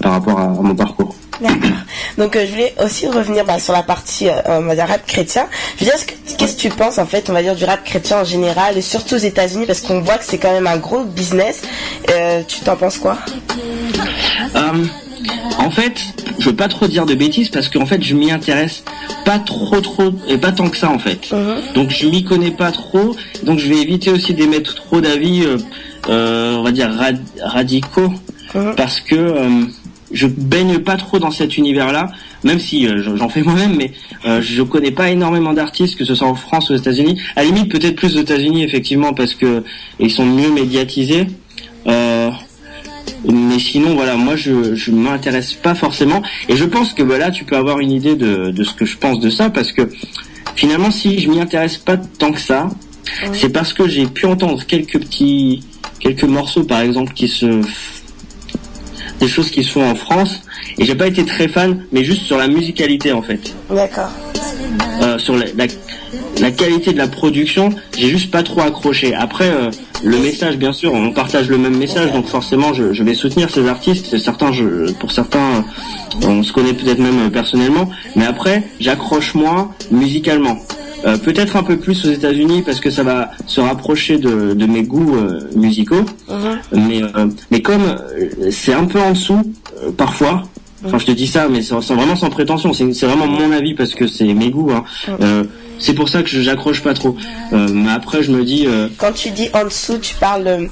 par rapport à mon parcours. D'accord. Donc euh, je voulais aussi revenir bah, sur la partie euh, on va dire rap chrétien. Je veux dire, est-ce que- qu'est-ce que tu penses en fait, on va dire du rap chrétien en général, et surtout aux États-Unis, parce qu'on voit que c'est quand même un gros business. Euh, tu t'en penses quoi? Euh, en fait, je veux pas trop dire de bêtises parce qu'en fait, je m'y intéresse pas trop trop et pas tant que ça en fait. Donc je m'y connais pas trop, donc je vais éviter aussi d'émettre trop d'avis, on va dire rad- radicaux, parce que je baigne pas trop dans cet univers-là, même si euh, j'en fais moi-même, mais euh, je connais pas énormément d'artistes, que ce soit en France ou aux États-Unis. À la limite, peut-être plus aux États-Unis effectivement parce que ils sont mieux médiatisés. Euh, mais sinon, voilà, moi, je je m'intéresse pas forcément. Et je pense que voilà, tu peux avoir une idée de, de ce que je pense de ça, parce que finalement, si je m'y intéresse pas tant que ça, c'est parce que j'ai pu entendre quelques petits, quelques morceaux, par exemple, qui se des choses qui se font en France, et j'ai pas été très fan, mais juste sur la musicalité en fait. D'accord. Euh, sur la, la, la qualité de la production, j'ai juste pas trop accroché. Après, euh, le message, bien sûr, on partage le même message, donc forcément, je, je vais soutenir ces artistes. Certains, je, pour certains, on se connaît peut-être même personnellement, mais après, j'accroche moins musicalement. Euh, peut-être un peu plus aux États-Unis parce que ça va se rapprocher de, de mes goûts euh, musicaux, mais euh, mais comme c'est un peu en dessous euh, parfois. Enfin, je te dis ça, mais c'est c'est vraiment sans prétention. C'est c'est vraiment mon avis parce que c'est mes goûts. Hein. Euh, c'est pour ça que je- j'accroche pas trop. Euh, mais après, je me dis, euh, Quand tu dis en dessous, tu parles euh,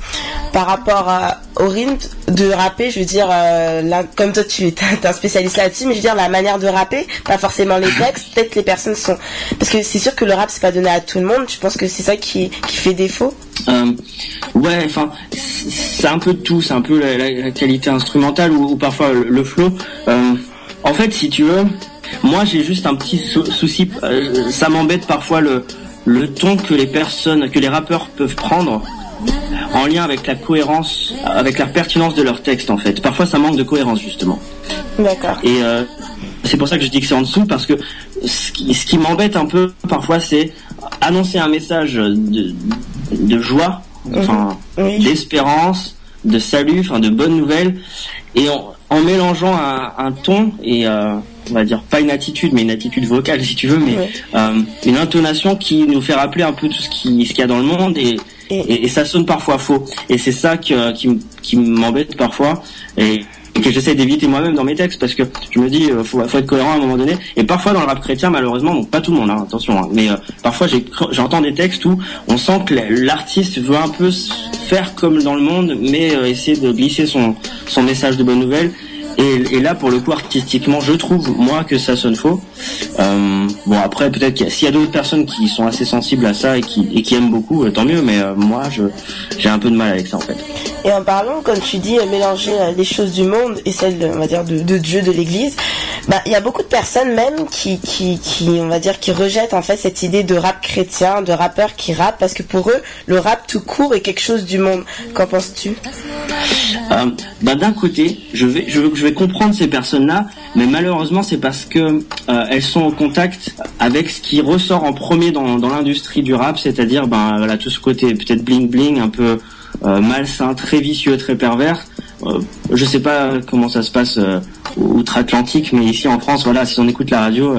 par rapport à, au rythme de rapper, je veux dire, là, comme toi tu es un spécialiste là-dessus, mais je veux dire la manière de rapper, pas forcément les textes, peut-être les personnes sont... Parce que c'est sûr que le rap c'est pas donné à tout le monde, je pense que c'est ça qui, qui fait défaut? Euh, ouais, enfin, c'est un peu de tout. C'est un peu la, la- la qualité instrumentale ou, ou parfois le, le flow. En fait, si tu veux, moi j'ai juste un petit sou- souci. euh, ça m'embête parfois le le ton que les personnes, que les rappeurs peuvent prendre en lien avec la cohérence, avec la pertinence de leur texte en fait. Parfois, ça manque de cohérence justement. D'accord. Et euh, c'est pour ça que je dis que c'est en dessous parce que ce qui, ce qui m'embête un peu parfois, c'est annoncer un message de, de joie, enfin d'espérance, de salut, enfin de bonnes nouvelles, et en, en mélangeant un, un ton et euh, on va dire pas une attitude, mais une attitude vocale si tu veux, mais Ouais. euh, une intonation qui nous fait rappeler un peu tout ce qui ce qu'il y a dans le monde et et, et ça sonne parfois faux. Et c'est ça que- qui, qui m'embête parfois. Et, que j'essaie d'éviter moi-même dans mes textes parce que je me dis euh, faut, faut être cohérent à un moment donné. Et parfois dans le rap chrétien malheureusement pas tout le monde hein, attention hein, mais euh, parfois j'entends des textes où on sent que l'artiste veut un peu faire comme dans le monde mais euh, essayer de glisser son son message de bonne nouvelle et, et là pour le coup artistiquement je trouve moi que ça sonne faux. Euh, bon après peut-être qu'il y a- s'il y a d'autres personnes qui sont assez sensibles à ça et qui et qui aiment beaucoup euh, tant mieux mais euh, moi je j'ai un peu de mal avec ça en fait. Et en parlant, comme tu dis, euh, mélanger euh, les choses du monde et celles, on va dire, de, de Dieu, de l'Église, bah, il y a beaucoup de personnes même qui, qui, qui, on va dire, qui rejettent en fait cette idée de rap chrétien, de rappeurs qui rappent, parce que pour eux, le rap tout court est quelque chose du monde. Qu'en penses-tu? Euh, bah, d'un côté, je vais, je, je vais comprendre ces personnes-là, mais malheureusement, c'est parce que euh, elles sont en contact avec ce qui ressort en premier dans, dans l'industrie du rap, c'est-à-dire ben voilà tout ce côté peut-être bling bling, un peu euh, malsain, très vicieux, très pervers. Je sais pas comment ça se passe outre-Atlantique, mais ici en France, voilà, si on écoute la radio,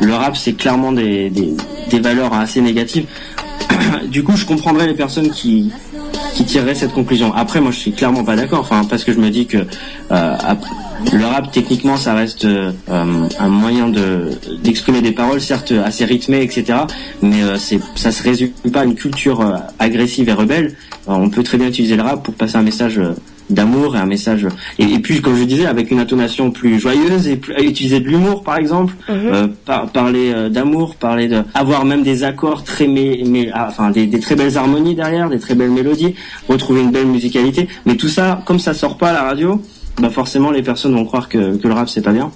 le rap c'est clairement des, des, des valeurs assez négatives. du coup, je comprendrais les personnes qui qui tireraient cette conclusion. Après, moi, je suis clairement pas d'accord. Enfin, parce que je me dis que euh, le rap, techniquement, ça reste euh, un moyen de d'exprimer des paroles, certes assez rythmées, etc. Mais euh, c'est ça se résume pas à une culture euh, agressive et rebelle. Euh, on peut très bien utiliser le rap pour passer un message. Euh, d'amour et un message et, et puis comme je disais avec une intonation plus joyeuse et plus, utiliser de l'humour par exemple euh, par- parler euh, d'amour parler de avoir même des accords très mais, mais ah, enfin des, des très belles harmonies derrière des très belles mélodies retrouver une belle musicalité. Mais tout ça comme ça sort pas à la radio bah forcément les personnes vont croire que, que le rap c'est pas bien.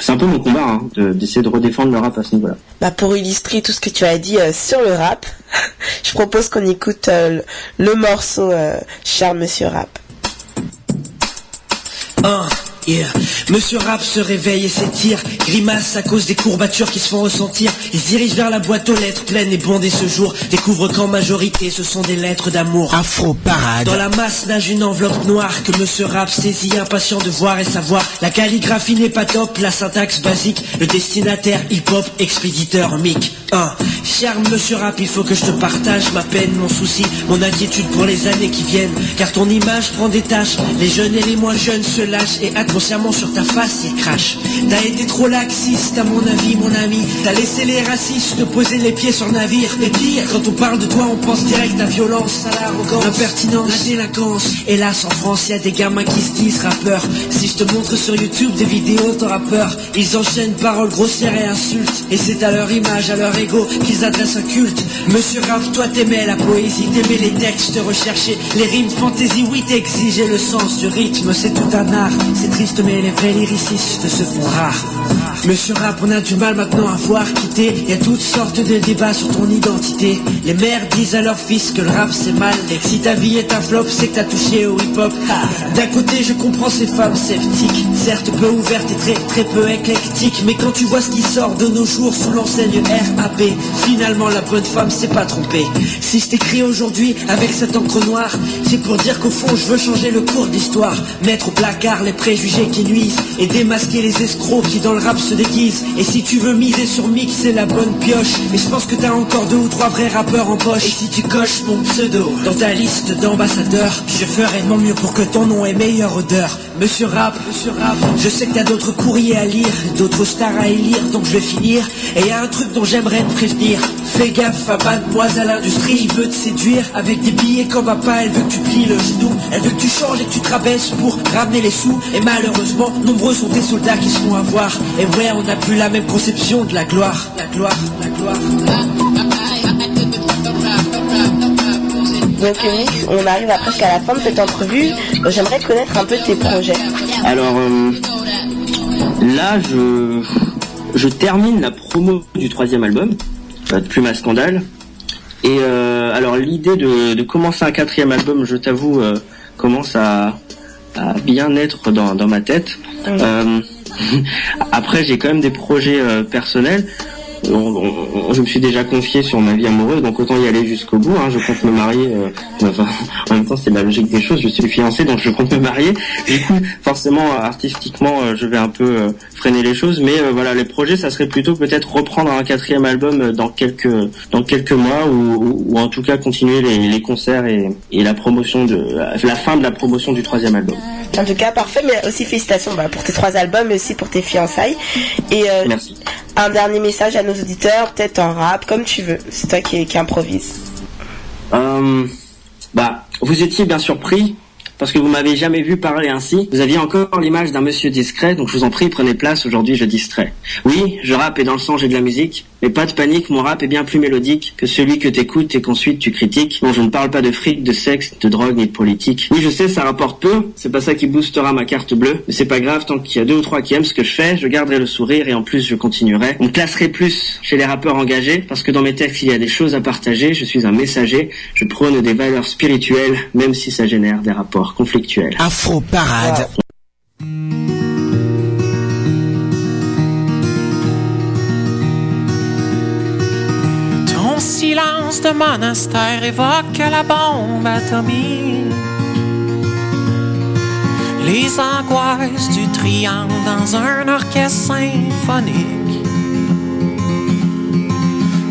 C'est un peu mon combat hein, de- d'essayer de redéfendre le rap à ce niveau là Bah, pour illustrer tout ce que tu as dit euh, sur le rap, je propose qu'on écoute euh, le, morceau euh, Charles Monsieur Rap. Hein, yeah. Monsieur Rap se réveille et s'étire, grimace à cause des courbatures qui se font ressentir. Il se dirige vers la boîte aux lettres pleine et bondée ce jour. Découvre qu'en majorité ce sont des lettres d'amour. Afro Parade. Dans la masse nage une enveloppe noire que Monsieur Rap saisit, impatient de voir et savoir. La calligraphie n'est pas top, la syntaxe basique. Le destinataire hip-hop, expéditeur mic. 1. Cher Monsieur Rap, il faut que je te partage ma peine, mon souci, mon inquiétude pour les années qui viennent. Car ton image prend des tâches. Les jeunes et les moins jeunes se lâchent et inconsciemment sur ta face ils crachent. T'as été trop laxiste à mon avis, mon ami. T'as laissé les racistes te poser les pieds sur navire. Et pire, quand on parle de toi, on pense direct à violence, à l'arrogance, l'impertinence, la délinquance. Hélas, en France, des gamins qui se disent rappeurs. Si je te montre sur YouTube des vidéos, t'auras peur. Ils enchaînent paroles grossières et insultes. Et c'est à leur image, à leur ego qu'ils adressent un culte. Monsieur Rap, toi t'aimais la poésie, t'aimais les textes, te recherchais les rimes fantaisie, oui t'exigeais le sens du rythme, c'est tout un art. Mais les vrais lyricistes se font rares. Monsieur Rap, on a du mal maintenant à voir quitter. Y a toutes sortes de débats sur ton identité. Les mères disent à leurs fils que le rap c'est mal. Et que si ta vie est un flop, c'est que t'as touché au hip-hop. D'un côté, je comprends ces femmes sceptiques, certes peu ouvertes et très très peu éclectiques. Mais quand tu vois ce qui sort de nos jours sous l'enseigne RAP, finalement la bonne femme s'est pas trompée. Si je t'écris aujourd'hui avec cette encre noire, c'est pour dire qu'au fond je veux changer le cours de l'histoire. Mettre au placard les préjugés qui nuisent et démasquer les escrocs qui dans le rap se déguisent. Et si tu veux miser sur mix, c'est la bonne pioche. Et je pense que t'as encore deux ou trois vrais rappeurs en poche. Et si tu coches mon pseudo dans ta liste d'ambassadeurs, je ferai de mon mieux pour que ton nom ait meilleure odeur. Monsieur Rap, Monsieur Rap, je sais que t'as d'autres courriers à lire, d'autres stars à élire, donc je vais finir. Et y a un truc dont j'aimerais te prévenir. Fais gaffe à mademoiselle industrie, il veut te séduire avec des billets comme papa, elle veut que tu plies le genou, elle veut que tu changes et que tu te rabaisses pour ramener les sous. Et malheureusement, nombreux sont tes soldats qui se font avoir. Et ouais, on n'a plus la même conception de la gloire, la gloire, la gloire. Donc on arrive à presque à la fin de cette entrevue. J'aimerais connaître un peu tes projets. Alors euh, là, je, je termine la promo du troisième album, euh, de Plume à Scandale. Et euh, alors l'idée de, de commencer un quatrième album, je t'avoue, euh, commence à, à bien être dans, dans ma tête. Euh, après, j'ai quand même des projets euh, personnels. On- on- je me suis déjà confié sur ma vie amoureuse, donc autant y aller jusqu'au bout. hein. Je compte me marier. euh, enfin, en même temps, c'est la logique des choses. Je suis fiancé, donc je compte me marier. Du coup, forcément, artistiquement, euh, je vais un peu euh, freiner les choses. Mais euh, voilà, les projets, ça serait plutôt peut-être reprendre un quatrième album dans quelques dans quelques mois, ou, ou- ou en tout cas continuer les, les concerts et, et la promotion de la fin de la promotion du troisième album. En tout cas, parfait, mais aussi félicitations bah, pour tes trois albums, mais aussi pour tes fiançailles. Et euh, Merci. Un dernier message à nos auditeurs, peut-être en rap, comme tu veux. C'est toi qui, improvise. Euh, bah, vous étiez bien surpris parce que vous m'avez jamais vu parler ainsi. Vous aviez encore l'image d'un monsieur discret, donc je vous en prie, prenez place. Aujourd'hui, je distrais. Oui, je rappe et dans le sang j'ai de la musique, mais pas de panique, mon rap est bien plus mélodique que celui que t'écoutes et qu'ensuite tu critiques. Non, je ne parle pas de fric, de sexe, de drogue ni de politique. Oui, je sais, ça rapporte peu. C'est pas ça qui boostera ma carte bleue, mais c'est pas grave tant qu'il y a deux ou trois qui aiment ce que je fais. Je garderai le sourire et en plus je continuerai. On me classerait plus chez les rappeurs engagés parce que dans mes textes il y a des choses à partager. Je suis un messager. Je prône des valeurs spirituelles, même si ça génère des rapports Afro Parade. Ton silence de monastère évoque la bombe atomique. Les angoisses du triangle dans un orchestre symphonique.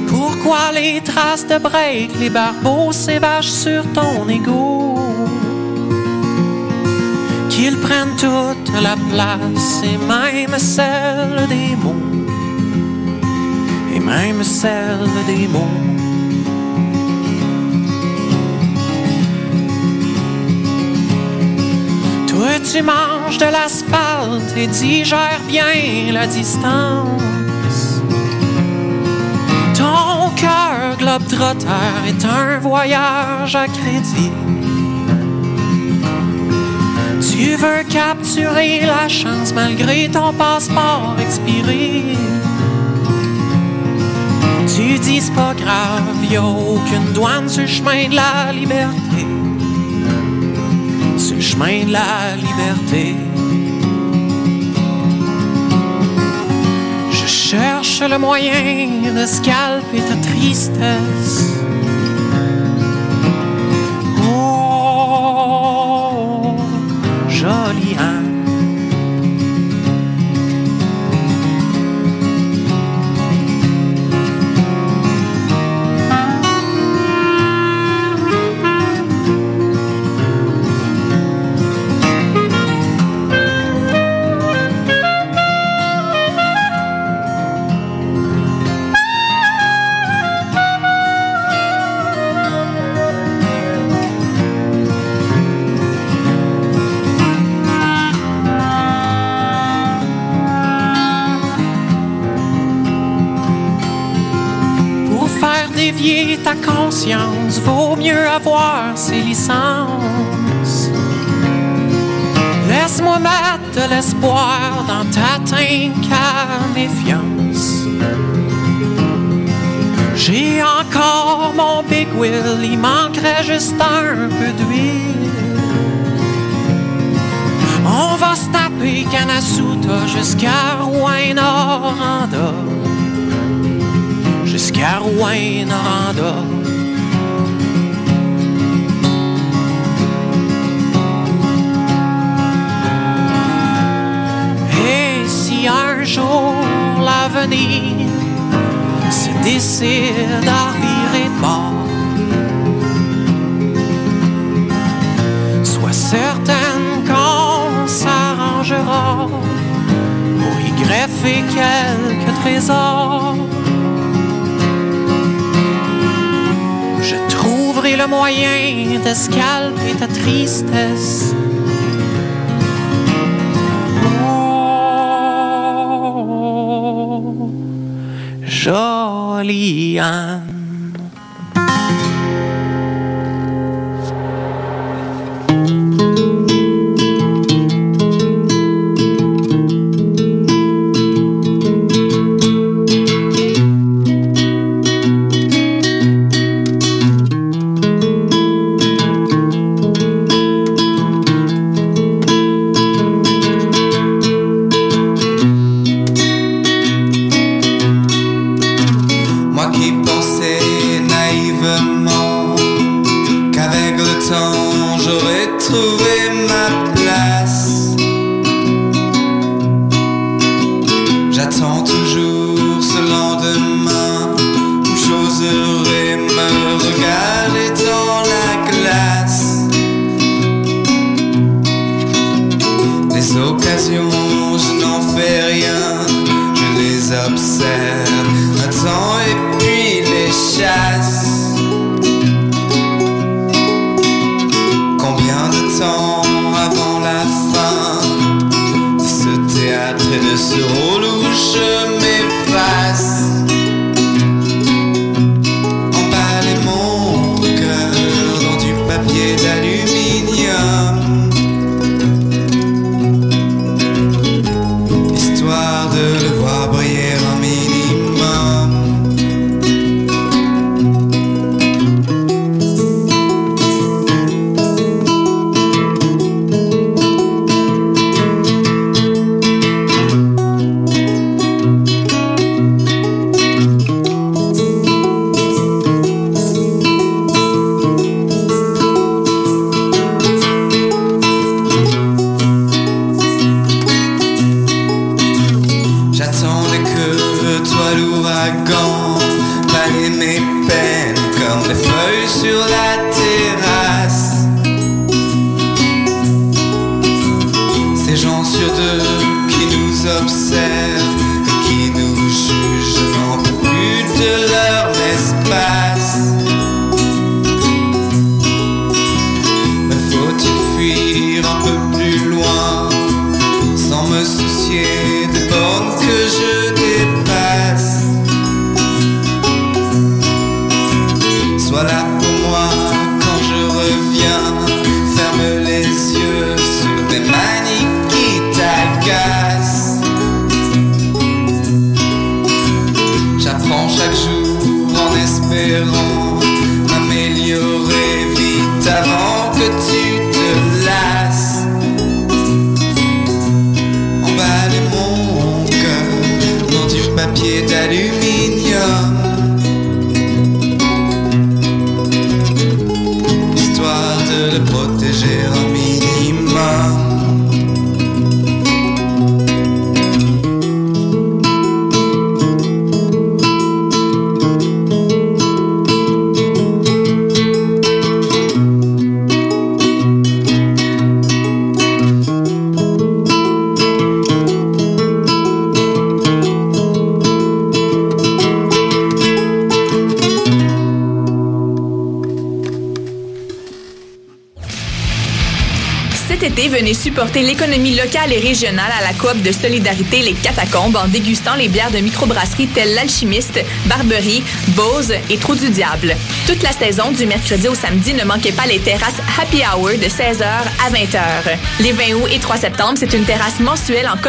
Pourquoi les traces de break, les barbeaux s'évachent sur ton égo? Qu'ils prennent toute la place et même celle des mots et même celle des mots. Toi, tu manges de l'asphalte et digères bien la distance. Ton cœur globe-trotteur est un voyage à crédit. Tu veux capturer la chance malgré ton passeport expiré. Tu dis pas grave, y'a aucune douane sur le chemin de la liberté. Sur le chemin de la liberté. Je cherche le moyen de scalper ta tristesse. Ses licences. Laisse-moi mettre de l'espoir dans ta à méfiance. J'ai encore mon big wheel, il manquerait juste un peu d'huile. On va se taper Kanasuta jusqu'à Rouen-Noranda jusqu'à Rouen-Noranda. L'avenir se décide à virer de bord, sois certaine qu'on s'arrangera pour y greffer quelques trésors. Je trouverai le moyen de scalper ta tristesse. Leon. locales à la coop de solidarité Les Catacombes en dégustant les bières de microbrasseries telles l'Alchimiste, Barberie, Bose et Trou du Diable. Toute la saison du mercredi au samedi, ne manquez pas les terrasses Happy Hour de 16h à 20h. Les 20 août et 3 septembre, c'est une terrasse mensuelle en collaboration